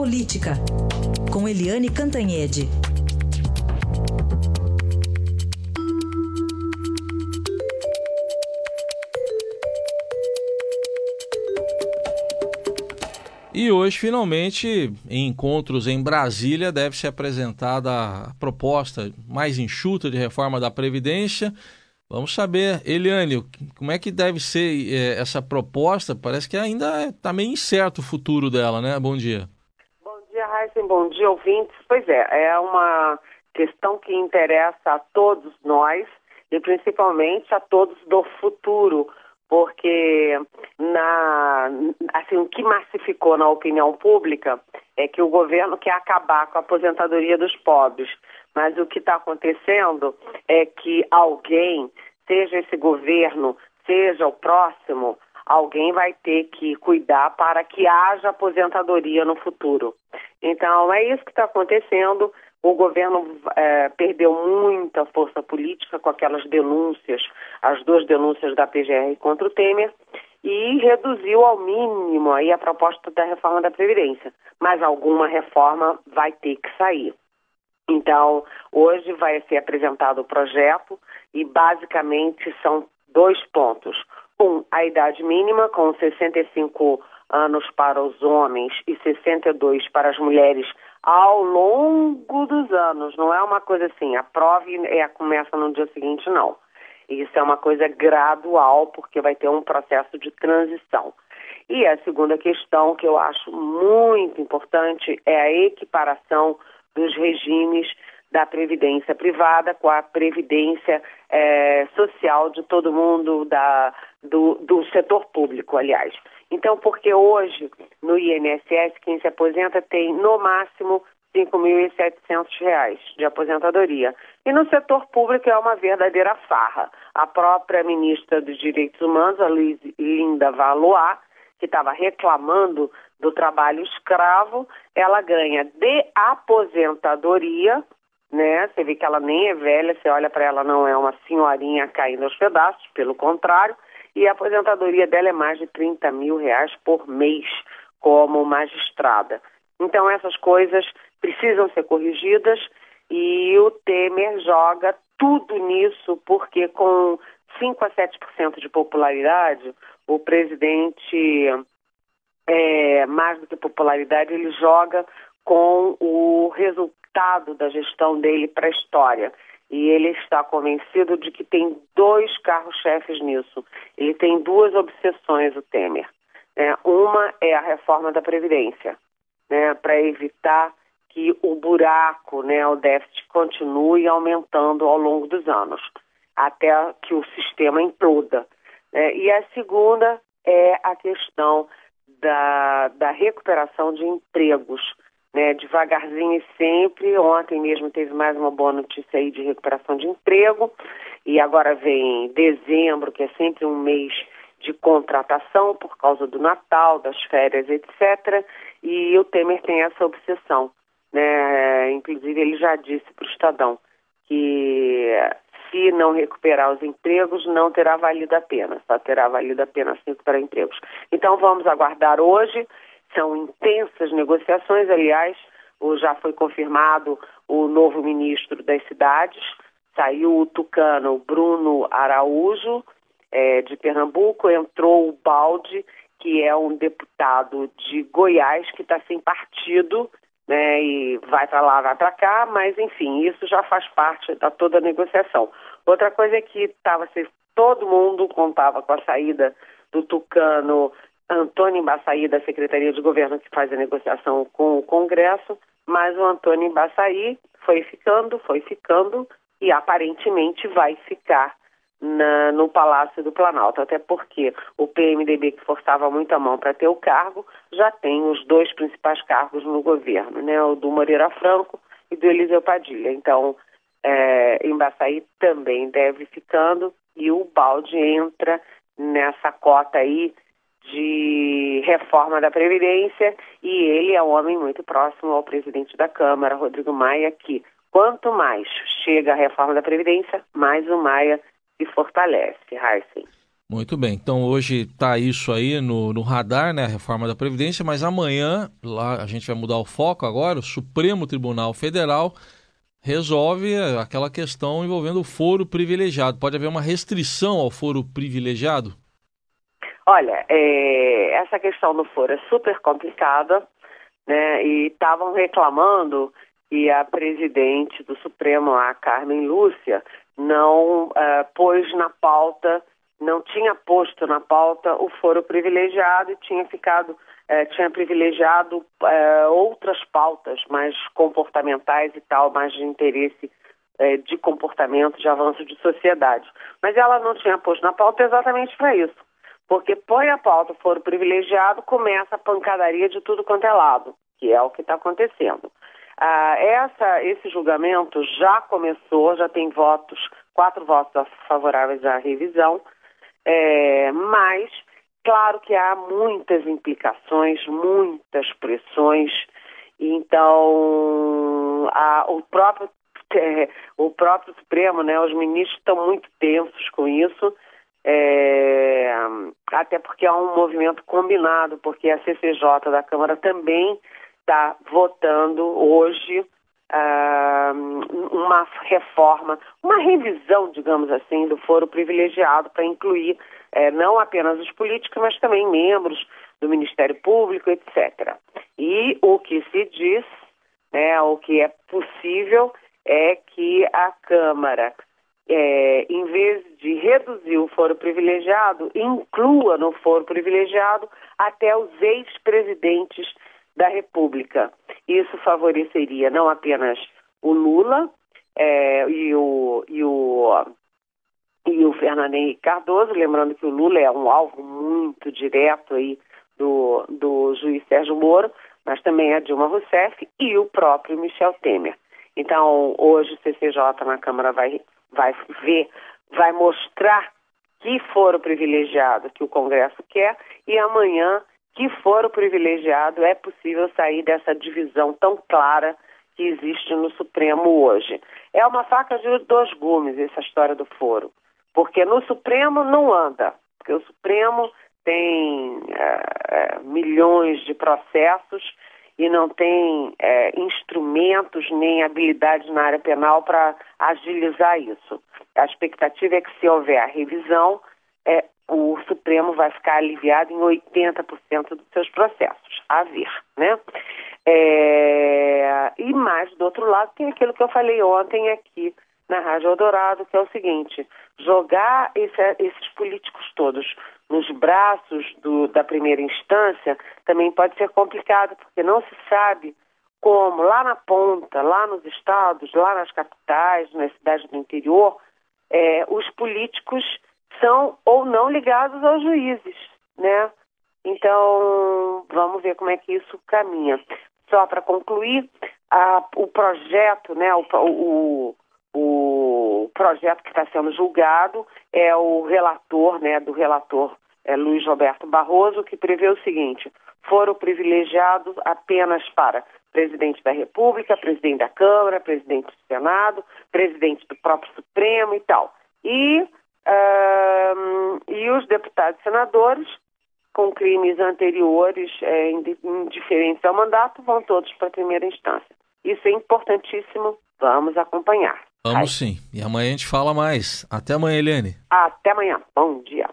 Política, com Eliane Cantanhede. E hoje, finalmente, em encontros em Brasília, deve ser apresentada a proposta mais enxuta de reforma da Previdência. Vamos saber, Eliane, como é que deve ser é, essa proposta? Parece que ainda está meio incerto o futuro dela, né? Bom dia. Heisen. Bom dia, ouvintes. Pois é, é uma questão que interessa a todos nós e principalmente a todos do futuro porque na, assim, o que massificou na opinião pública é que o governo quer acabar com a aposentadoria dos pobres. Mas o que está acontecendo é que alguém, seja esse governo, seja o próximo, alguém vai ter que cuidar para que haja aposentadoria no futuro. Então, é isso que está acontecendo. O governo é, perdeu muita força política com aquelas denúncias, as duas denúncias da PGR contra o Temer, e reduziu ao mínimo aí a proposta da reforma da Previdência. Mas alguma reforma vai ter que sair. Então, hoje vai ser apresentado o projeto e basicamente são dois pontos. Um, a idade mínima, com 65 anos para os homens e 62 para as mulheres ao longo dos anos. Não é uma coisa assim, a prova é, começa no dia seguinte, não. Isso é uma coisa gradual, porque vai ter um processo de transição. E a segunda questão que eu acho muito importante é a equiparação dos regimes da previdência privada com a previdência é, social de todo mundo, da, do, do setor público, aliás. Então, porque hoje no INSS quem se aposenta tem no máximo R$ 5.700 de aposentadoria. E no setor público é uma verdadeira farra. A própria ministra dos Direitos Humanos, a Luiz Linda Valois, que estava reclamando do trabalho escravo, ela ganha de aposentadoria, né? Você vê que ela nem é velha, você olha para ela, não é uma senhorinha caindo aos pedaços, pelo contrário, e a aposentadoria dela é mais de 30 mil reais por mês como magistrada. Então essas coisas precisam ser corrigidas e o Temer joga tudo nisso porque com 5 a 7% de popularidade, o presidente, é, mais do que popularidade, ele joga com o resultado da gestão dele para a história e ele está convencido de que tem dois carros-chefes nisso. Ele tem duas obsessões, o Temer. É, uma é a reforma da Previdência, né, para evitar que o buraco, né, o déficit, continue aumentando ao longo dos anos, até que o sistema imploda. É, e a segunda é a questão da, da recuperação de empregos né, devagarzinho e sempre. Ontem mesmo teve mais uma boa notícia aí de recuperação de emprego e agora vem dezembro, que é sempre um mês de contratação por causa do Natal, das férias, etc. E o Temer tem essa obsessão, né? Inclusive ele já disse para o Estadão que se não recuperar os empregos, não terá valido a pena, só terá valido a pena se recuperar empregos. Então vamos aguardar hoje são intensas negociações, aliás, já foi confirmado o novo ministro das cidades, saiu o tucano Bruno Araújo, é, de Pernambuco, entrou o Balde, que é um deputado de Goiás que está sem partido, né, e vai para lá, vai para cá, mas enfim, isso já faz parte da toda a negociação. Outra coisa é que estava todo mundo contava com a saída do Tucano Antônio Embaçaí, da Secretaria de Governo, que faz a negociação com o Congresso, mas o Antônio Embaçaí foi ficando, foi ficando e aparentemente vai ficar na, no Palácio do Planalto, até porque o PMDB, que forçava muito a mão para ter o cargo, já tem os dois principais cargos no governo, né, o do Moreira Franco e do Eliseu Padilha. Então, é, Embaçaí também deve ficando e o balde entra nessa cota aí de reforma da Previdência e ele é um homem muito próximo ao presidente da Câmara, Rodrigo Maia, que quanto mais chega a reforma da Previdência, mais o Maia se fortalece. Heisen. Muito bem, então hoje está isso aí no, no, radar, né, a reforma da Previdência, mas amanhã, lá a gente vai mudar o foco agora, o Supremo Tribunal Federal resolve aquela questão envolvendo o foro privilegiado. Pode haver uma restrição ao foro privilegiado? Olha, é, essa questão do foro é super complicada, né, e estavam reclamando que a presidente do Supremo, a Carmen Lúcia, não uh, pôs na pauta não tinha posto na pauta o foro privilegiado e tinha ficado, eh, tinha privilegiado eh, outras pautas mais comportamentais e tal, mais de interesse de comportamento, de avanço de sociedade. Mas ela não tinha posto na pauta exatamente para isso. Porque põe a pauta foro privilegiado, começa a pancadaria de tudo quanto é lado, que é o que está acontecendo. Ah, essa, esse julgamento já começou, já tem votos, quatro votos favoráveis à revisão, é, mas, claro que há muitas implicações, muitas pressões, então a, o próprio é, o próprio Supremo, né, os ministros estão muito tensos com isso, é, até porque há um movimento combinado, porque a CCJ da Câmara também está votando hoje uh, uma reforma, uma revisão, digamos assim, do foro privilegiado para incluir uh, não apenas os políticos, mas também membros do Ministério Público, etc. E o que se diz, né, o que é possível, é que a Câmara, é, em vez de reduzir o foro privilegiado, inclua no foro privilegiado até os ex-presidentes da República. Isso favoreceria não apenas o Lula é, e, o, e, o, e o Fernando Henrique Cardoso, lembrando que o Lula é um alvo muito direto aí do, do juiz Sérgio Moro, mas também a Dilma Rousseff e o próprio Michel Temer. Então, hoje o CCJ na Câmara vai, vai ver, vai mostrar que foro privilegiado que o Congresso quer e amanhã que for o privilegiado, é possível sair dessa divisão tão clara que existe no Supremo hoje. É uma faca de dois gumes essa história do foro, porque no Supremo não anda, porque o Supremo tem é, milhões de processos e não tem é, instrumentos nem habilidades na área penal para agilizar isso. A expectativa é que se houver a revisão, é, o Supremo vai ficar aliviado em 80% dos seus processos, a ver, né? É, e mais, do outro lado, tem aquilo que eu falei ontem aqui na Rádio Eldorado, que é o seguinte, jogar esse, esses políticos todos nos braços do, da primeira instância também pode ser complicado, porque não se sabe como lá na ponta, lá nos estados, lá nas capitais, nas cidades do interior, é, os políticos são ou não ligados aos juízes, né? Então, vamos ver como é que isso caminha. Só para concluir, a, o projeto, né, o, o, o projeto que está sendo julgado é o relator, né, do relator é, Luiz Roberto Barroso, que prevê o seguinte: foram privilegiados apenas para presidente da República, presidente da Câmara, presidente do Senado, presidente do próprio Supremo e tal. E Uh, e os deputados e senadores, com crimes anteriores é, indiferentes ao mandato, vão todos para a primeira instância. Isso é importantíssimo, vamos acompanhar. Vamos sim. E amanhã a gente fala mais. Até amanhã, Eliane. Até amanhã. Bom dia.